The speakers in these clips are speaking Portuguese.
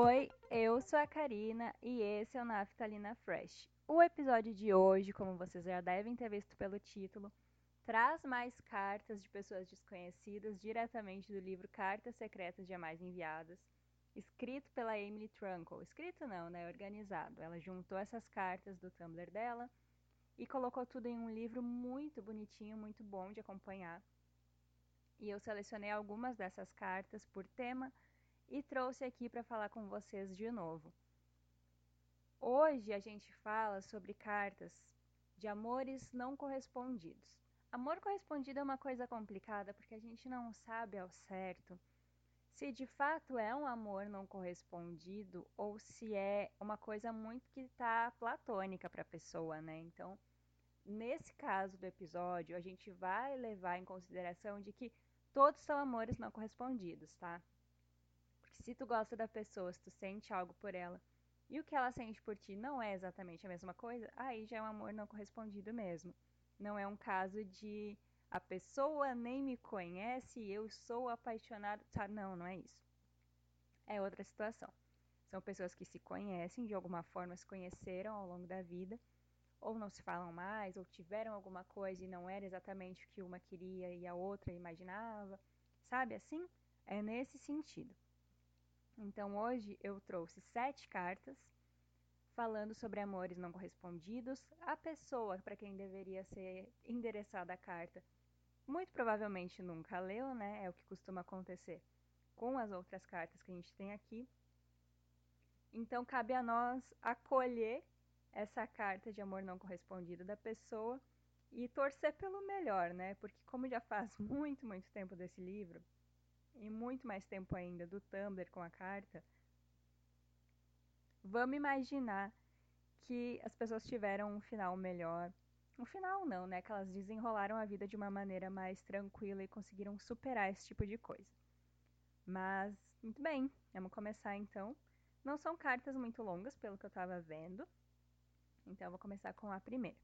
Oi, eu sou a Karina e esse é o Naftalina Fresh. O episódio de hoje, como vocês já devem ter visto pelo título, traz mais cartas de pessoas desconhecidas diretamente do livro Cartas Secretas Jamais Enviadas, escrito pela Emily Trunkle. Escrito não, né? Organizado. Ela juntou essas cartas do Tumblr dela e colocou tudo em um livro muito bonitinho, muito bom de acompanhar. E eu selecionei algumas dessas cartas por tema e trouxe aqui para falar com vocês de novo. Hoje a gente fala sobre cartas de amores não correspondidos. Amor correspondido é uma coisa complicada porque a gente não sabe ao certo se de fato é um amor não correspondido ou se é uma coisa muito que está platônica para a pessoa, né? Então, nesse caso do episódio, a gente vai levar em consideração de que todos são amores não correspondidos, tá? Porque se tu gosta da pessoa, se tu sente algo por ela, e o que ela sente por ti não é exatamente a mesma coisa, aí já é um amor não correspondido mesmo. Não é um caso de a pessoa nem me conhece e eu sou apaixonado. Tá? Não, não é isso. É outra situação. São pessoas que se conhecem, de alguma forma se conheceram ao longo da vida, ou não se falam mais, ou tiveram alguma coisa e não era exatamente o que uma queria e a outra imaginava. Sabe assim? É nesse sentido. Então hoje eu trouxe sete cartas falando sobre amores não correspondidos. A pessoa para quem deveria ser endereçada a carta muito provavelmente nunca leu, né? É o que costuma acontecer com as outras cartas que a gente tem aqui. Então cabe a nós acolher essa carta de amor não correspondido da pessoa e torcer pelo melhor, né? Porque como já faz muito, muito tempo desse livro, e muito mais tempo ainda do Tumblr com a carta, vamos imaginar que as pessoas tiveram um final melhor. Um final não, né? Que elas desenrolaram a vida de uma maneira mais tranquila e conseguiram superar esse tipo de coisa. Mas, muito bem, vamos começar então. Não são cartas muito longas, pelo que eu estava vendo. Então, eu vou começar com a primeira.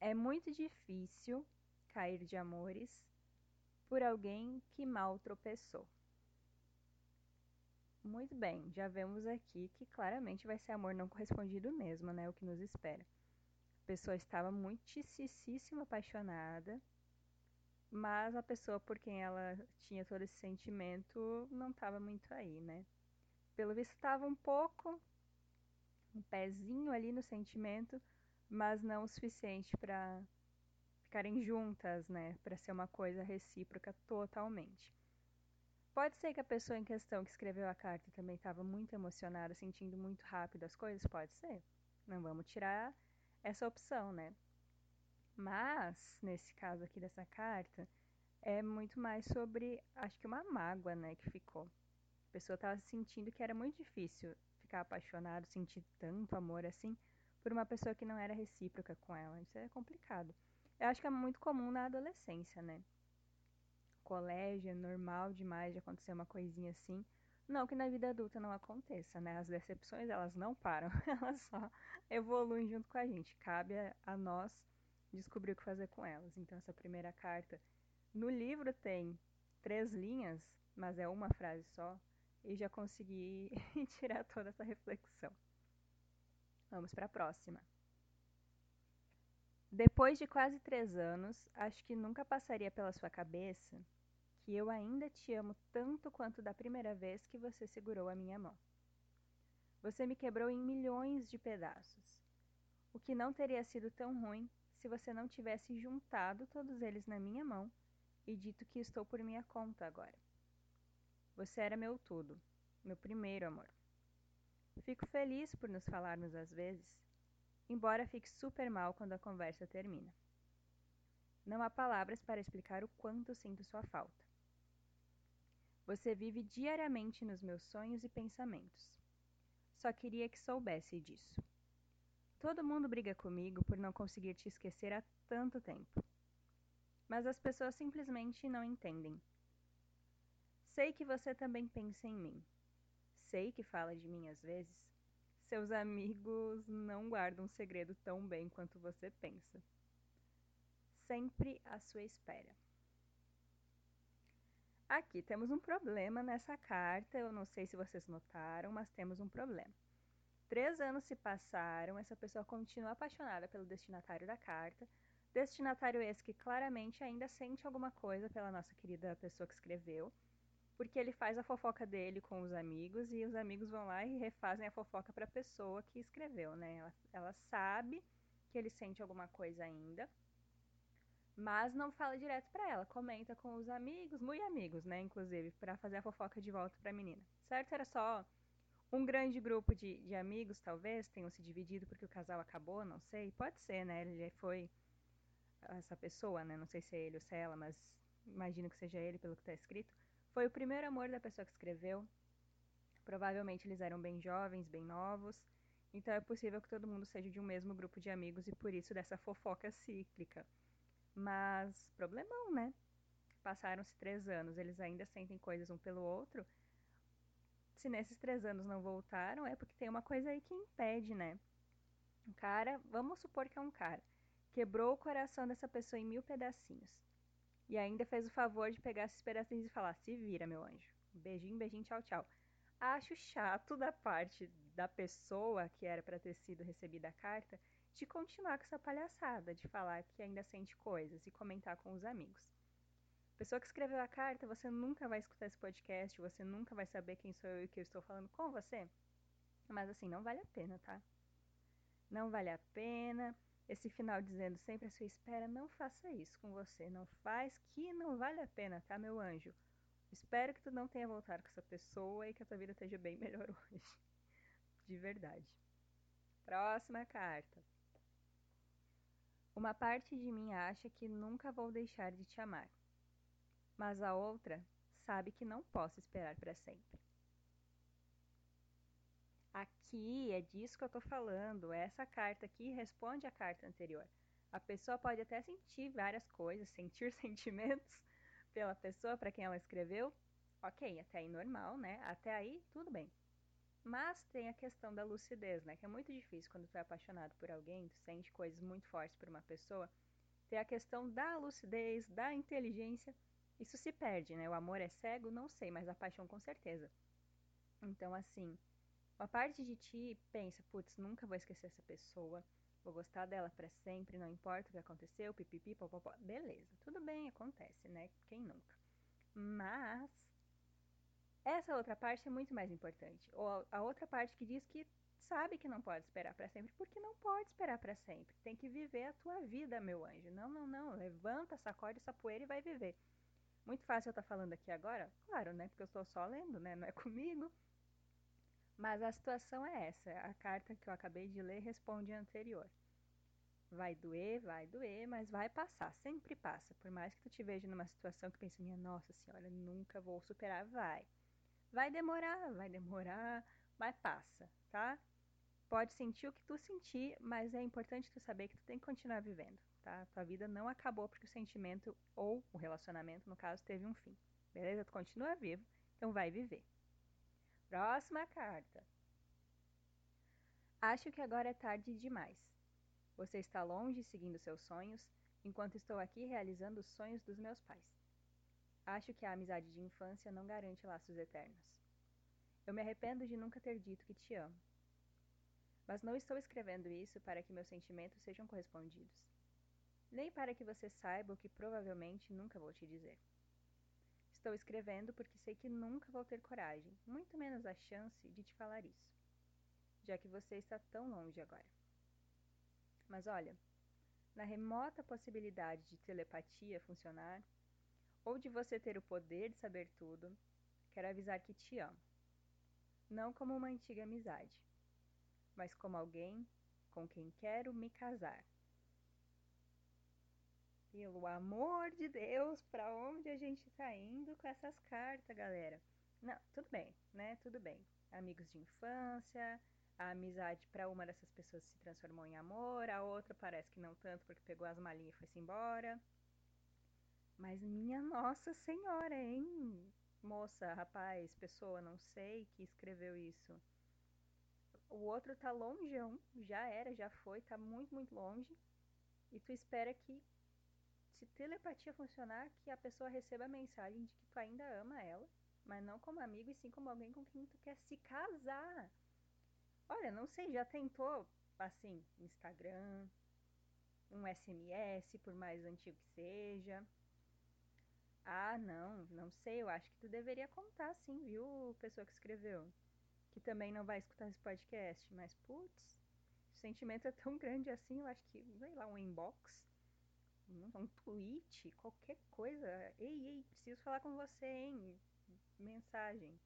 É muito difícil cair de amores por alguém que mal tropeçou. Muito bem, já vemos aqui que claramente vai ser amor não correspondido mesmo, né? O que nos espera. A pessoa estava muitíssimo apaixonada, mas a pessoa por quem ela tinha todo esse sentimento não estava muito aí, né? Pelo visto estava um pouco, um pezinho ali no sentimento, mas não o suficiente para ficarem juntas, né, para ser uma coisa recíproca totalmente. Pode ser que a pessoa em questão que escreveu a carta também estava muito emocionada, sentindo muito rápido as coisas, pode ser. Não vamos tirar essa opção, né? Mas, nesse caso aqui dessa carta, é muito mais sobre, acho que uma mágoa, né, que ficou. A pessoa estava sentindo que era muito difícil ficar apaixonado, sentir tanto amor assim, por uma pessoa que não era recíproca com ela. Isso é complicado. Eu acho que é muito comum na adolescência, né? Colégio é normal demais de acontecer uma coisinha assim. Não que na vida adulta não aconteça, né? As decepções, elas não param, elas só evoluem junto com a gente. Cabe a, nós descobrir o que fazer com elas. Então, essa primeira carta no livro tem três linhas, mas é uma frase só, e já consegui tirar toda essa reflexão. Vamos para a próxima. Depois de quase três anos, acho que nunca passaria pela sua cabeça que eu ainda te amo tanto quanto da primeira vez que você segurou a minha mão. Você me quebrou em milhões de pedaços, o que não teria sido tão ruim se você não tivesse juntado todos eles na minha mão e dito que estou por minha conta agora. Você era meu tudo, meu primeiro amor. Fico feliz por nos falarmos às vezes embora fique super mal quando a conversa termina. Não há palavras para explicar o quanto sinto sua falta. Você vive diariamente nos meus sonhos e pensamentos. Só queria que soubesse disso. Todo mundo briga comigo por não conseguir te esquecer há tanto tempo. Mas as pessoas simplesmente não entendem. Sei que você também pensa em mim. Sei que fala de mim às vezes, seus amigos não guardam um segredo tão bem quanto você pensa. Sempre à sua espera. Aqui temos um problema nessa carta, eu não sei se vocês notaram, mas temos um problema. Três anos se passaram, essa pessoa continua apaixonada pelo destinatário da carta, destinatário esse que claramente ainda sente alguma coisa pela nossa querida pessoa que escreveu, porque ele faz a fofoca dele com os amigos e os amigos vão lá e refazem a fofoca para a pessoa que escreveu, né? Ela, ela sabe que ele sente alguma coisa ainda, mas não fala direto para ela, comenta com os amigos, muito amigos, né, inclusive, para fazer a fofoca de volta para a menina. Certo? Era só um grande grupo de, de amigos, talvez, tenham se dividido porque o casal acabou, não sei. Pode ser, né? Ele foi essa pessoa, né? Não sei se é ele ou se é ela, mas imagino que seja ele pelo que está escrito. Foi o primeiro amor da pessoa que escreveu. Provavelmente eles eram bem jovens, bem novos. Então é possível que todo mundo seja de um mesmo grupo de amigos e por isso dessa fofoca cíclica. Mas, problemão, né? Passaram-se três anos, eles ainda sentem coisas um pelo outro. Se nesses três anos não voltaram, é porque tem uma coisa aí que impede, né? Um cara, vamos supor que é um cara, quebrou o coração dessa pessoa em mil pedacinhos. E ainda fez o favor de pegar esses pedacinhos e falar: se vira, meu anjo. Beijinho, beijinho, tchau, tchau. Acho chato da parte da pessoa que era para ter sido recebida a carta de continuar com essa palhaçada, de falar que ainda sente coisas e comentar com os amigos. Pessoa que escreveu a carta, você nunca vai escutar esse podcast, você nunca vai saber quem sou eu e que eu estou falando com você. Mas assim, não vale a pena, tá? Não vale a pena. Esse final dizendo sempre a sua espera, não faça isso com você. Não faz que não vale a pena, tá, meu anjo? Espero que tu não tenha voltado com essa pessoa e que a tua vida esteja bem melhor hoje. De verdade. Próxima carta. Uma parte de mim acha que nunca vou deixar de te amar, mas a outra sabe que não posso esperar para sempre. Aqui é disso que eu estou falando. Essa carta aqui responde à carta anterior. A pessoa pode até sentir várias coisas, sentir sentimentos pela pessoa para quem ela escreveu. Ok, até aí normal, né? Até aí tudo bem. Mas tem a questão da lucidez, né? Que é muito difícil quando tu é apaixonado por alguém, tu sente coisas muito fortes por uma pessoa. Tem a questão da lucidez, da inteligência. Isso se perde, né? O amor é cego? Não sei, mas a paixão com certeza. Então, assim, uma parte de ti pensa, putz, nunca vou esquecer essa pessoa, vou gostar dela para sempre, não importa o que aconteceu, pipipi, popopó. Beleza, tudo bem, acontece, né? Quem nunca? Mas essa outra parte é muito mais importante. Ou a outra parte que diz que sabe que não pode esperar para sempre, porque não pode esperar para sempre. Tem que viver a tua vida, meu anjo. Não, não, não. Levanta, sacode essa poeira e vai viver. Muito fácil eu estar tá falando aqui agora? Claro, né? Porque eu estou só lendo, né? Não é comigo. Mas a situação é essa. A carta que eu acabei de ler responde a anterior. Vai doer, vai doer, mas vai passar, sempre passa. Por mais que tu te veja numa situação que pense, minha nossa senhora, nunca vou superar, vai. Vai demorar, vai demorar, mas passa, tá? Pode sentir o que tu sentir, mas é importante tu saber que tu tem que continuar vivendo, tá? Tua vida não acabou porque o sentimento ou o relacionamento, no caso, teve um fim. Beleza? Tu continua vivo, então vai viver. Próxima carta. Acho que agora é tarde demais. Você está longe seguindo seus sonhos, enquanto estou aqui realizando os sonhos dos meus pais. Acho que a amizade de infância não garante laços eternos. Eu me arrependo de nunca ter dito que te amo. Mas não estou escrevendo isso para que meus sentimentos sejam correspondidos, nem para que você saiba o que provavelmente nunca vou te dizer. Estou escrevendo porque sei que nunca vou ter coragem, muito menos a chance de te falar isso, já que você está tão longe agora. Mas olha, na remota possibilidade de telepatia funcionar, ou de você ter o poder de saber tudo, quero avisar que te amo. Não como uma antiga amizade, mas como alguém com quem quero me casar. Pelo amor de Deus, para onde a gente está indo com essas cartas, galera? Não, tudo bem, né? Tudo bem. Amigos de infância, a amizade para uma dessas pessoas se transformou em amor, a outra parece que não tanto porque pegou as malinhas e foi-se embora. Mas minha Nossa Senhora, hein? Moça, rapaz, pessoa, não sei, que escreveu isso. O outro tá longeão, já era, já foi, tá muito, muito longe. E tu espera que se telepatia funcionar, que a pessoa receba a mensagem de que tu ainda ama ela, mas não como amigo, e sim como alguém com quem tu quer se casar. Olha, não sei, já tentou, assim, Instagram, um SMS, por mais antigo que seja. Ah, não, não sei, eu acho que tu deveria contar sim, viu, pessoa que escreveu. Que também não vai escutar esse podcast, mas putz, o sentimento é tão grande assim, eu acho que, sei lá, um inbox, um, tweet, qualquer coisa. Ei, ei, preciso falar com você, hein? Mensagem.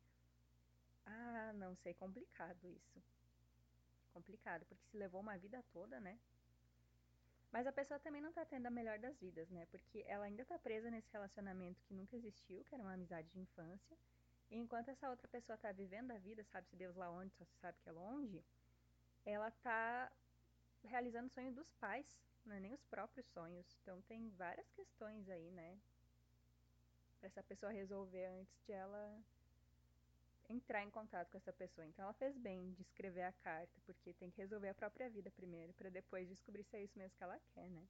Ah, não sei, complicado isso. Complicado, porque se levou uma vida toda, né? Mas a pessoa também não tá tendo a melhor das vidas, né? Porque ela ainda tá presa nesse relacionamento que nunca existiu, que era uma amizade de infância. E enquanto essa outra pessoa tá vivendo a vida, sabe-se Deus lá onde, só se sabe que é longe, ela tá realizando o sonho dos pais, é nem os próprios sonhos. Então tem várias questões aí, né? Pra essa pessoa resolver antes de ela entrar em contato com essa pessoa. Então ela fez bem de escrever a carta, porque tem que resolver a própria vida primeiro, para depois descobrir se é isso mesmo que ela quer, né?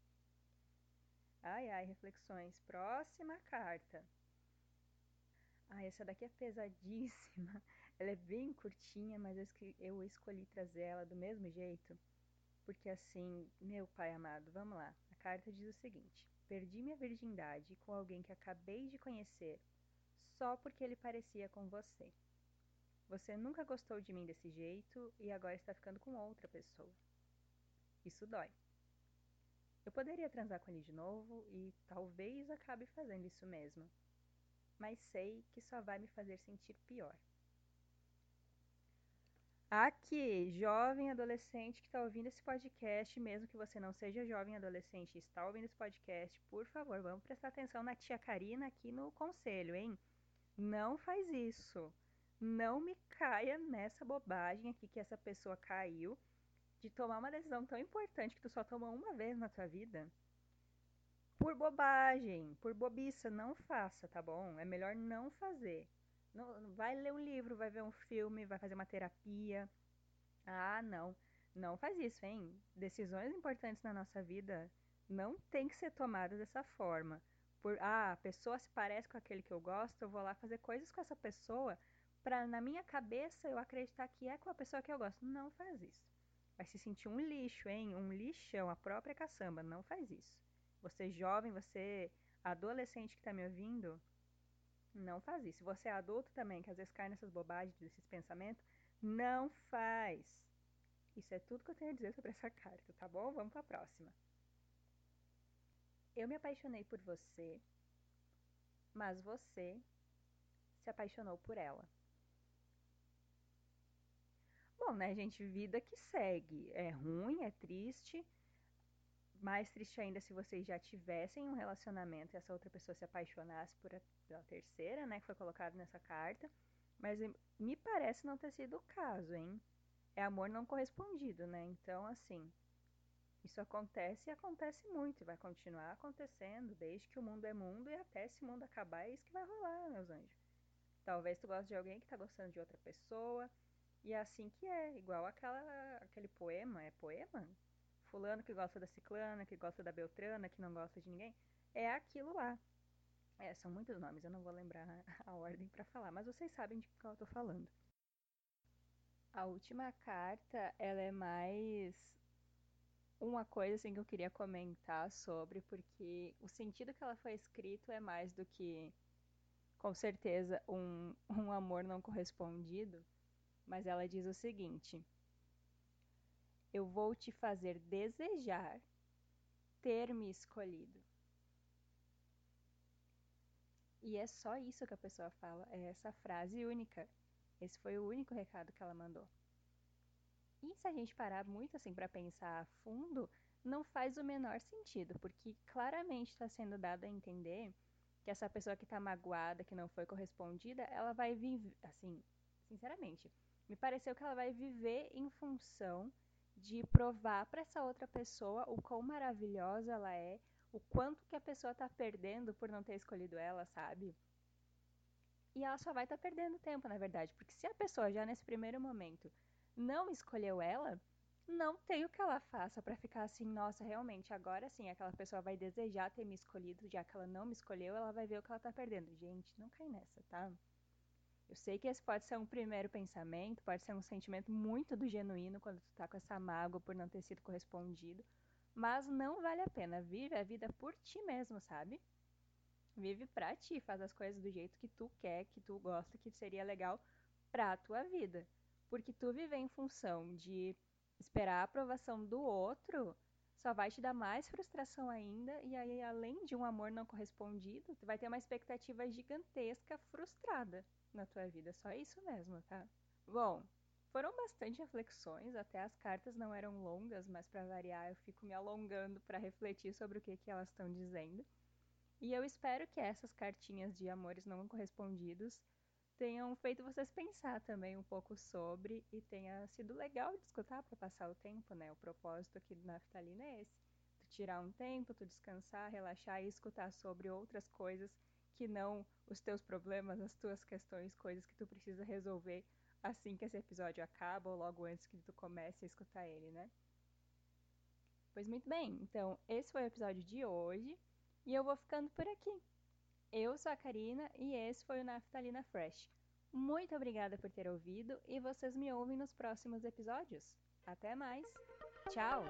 Ai, ai, reflexões. Próxima carta. Ah, essa daqui é pesadíssima. Ela é bem curtinha, mas eu escolhi trazer ela do mesmo jeito. Porque assim, meu pai amado, vamos lá. A carta diz o seguinte: Perdi minha virgindade com alguém que acabei de conhecer só porque ele parecia com você. Você nunca gostou de mim desse jeito e agora está ficando com outra pessoa. Isso dói. Eu poderia transar com ele de novo e talvez acabe fazendo isso mesmo, mas sei que só vai me fazer sentir pior. Aqui, jovem adolescente que está ouvindo esse podcast, mesmo que você não seja jovem adolescente e está ouvindo esse podcast, por favor, vamos prestar atenção na tia Karina aqui no conselho, hein? Não faz isso não me caia nessa bobagem aqui que essa pessoa caiu de tomar uma decisão tão importante que tu só toma uma vez na tua vida. Por bobagem, por bobiça, não faça, tá bom? É melhor não fazer. Não, vai ler um livro, vai ver um filme, vai fazer uma terapia. Ah, não. Não faz isso, hein? Decisões importantes na nossa vida não tem que ser tomadas dessa forma. Por, ah, a pessoa se parece com aquele que eu gosto, eu vou lá fazer coisas com essa pessoa para na minha cabeça eu acreditar que é com a pessoa que eu gosto. Não faz isso. Vai se sentir um lixo, hein? Um lixão, a própria caçamba. Não faz isso. Você jovem, você adolescente que está me ouvindo, não faz isso. Você é adulto também, que às vezes cai nessas bobagens, desses pensamentos, não faz. Isso é tudo que eu tenho a dizer sobre essa carta, tá bom? Vamos para a próxima. Eu me apaixonei por você, mas você se apaixonou por ela. Bom, né, gente? Vida que segue. É ruim, é triste. Mais triste ainda se vocês já tivessem um relacionamento e essa outra pessoa se apaixonasse por a, pela terceira, né? Que foi colocado nessa carta. Mas me parece não ter sido o caso, hein? É amor não correspondido, né? Então, assim, isso acontece e acontece muito e vai continuar acontecendo desde que o mundo é mundo e até esse mundo acabar é isso que vai rolar, meus anjos. Talvez tu goste de alguém que tá gostando de outra pessoa, e é assim que é, igual aquela, aquele poema, é poema? Fulano que gosta da ciclana, que gosta da beltrana, que não gosta de ninguém. É aquilo lá. É, são muitos nomes, eu não vou lembrar a ordem para falar, mas vocês sabem de qual eu tô falando. A última carta, ela é mais uma coisa assim que eu queria comentar sobre, porque o sentido que ela foi escrito é mais do que, com certeza, um, um amor não correspondido mas ela diz o seguinte: Eu vou te fazer desejar ter me escolhido. E é só isso que a pessoa fala, é essa frase única. Esse foi o único recado que ela mandou. E se a gente parar muito assim para pensar a fundo, não faz o menor sentido, porque claramente está sendo dado a entender que essa pessoa que está magoada, que não foi correspondida, ela vai viver, assim, sinceramente, me pareceu que ela vai viver em função de provar para essa outra pessoa o quão maravilhosa ela é, o quanto que a pessoa está perdendo por não ter escolhido ela, sabe? E ela só vai estar tá perdendo tempo, na verdade, porque se a pessoa já nesse primeiro momento não escolheu ela, não tem o que ela faça para ficar assim, nossa, realmente, agora sim, aquela pessoa vai desejar ter me escolhido, já que ela não me escolheu, ela vai ver o que ela tá perdendo. Gente, não cai nessa, tá? Eu sei que esse pode ser um primeiro pensamento, pode ser um sentimento muito do genuíno quando tu tá com essa mágoa por não ter sido correspondido, mas não vale a pena. Vive a vida por ti mesmo, sabe? Vive pra ti, faz as coisas do jeito que tu quer, que tu gosta, que seria legal pra tua vida. Porque tu viver em função de esperar a aprovação do outro só vai te dar mais frustração ainda e aí além de um amor não correspondido, tu vai ter uma expectativa gigantesca frustrada na tua vida, só isso mesmo, tá? Bom, foram bastante reflexões, até as cartas não eram longas, mas para variar eu fico me alongando para refletir sobre o que que elas estão dizendo. E eu espero que essas cartinhas de amores não correspondidos tenham feito vocês pensar também um pouco sobre e tenha sido legal de escutar para passar o tempo, né? O propósito aqui do Naftalina é esse. Tu tirar um tempo, tu descansar, relaxar e escutar sobre outras coisas que não os teus problemas, as tuas questões, coisas que tu precisa resolver assim que esse episódio acaba ou logo antes que tu comece a escutar ele, né? Pois muito bem, então esse foi o episódio de hoje e eu vou ficando por aqui. Eu sou a Karina e esse foi o Naftalina Fresh. Muito obrigada por ter ouvido e vocês me ouvem nos próximos episódios. Até mais! Tchau!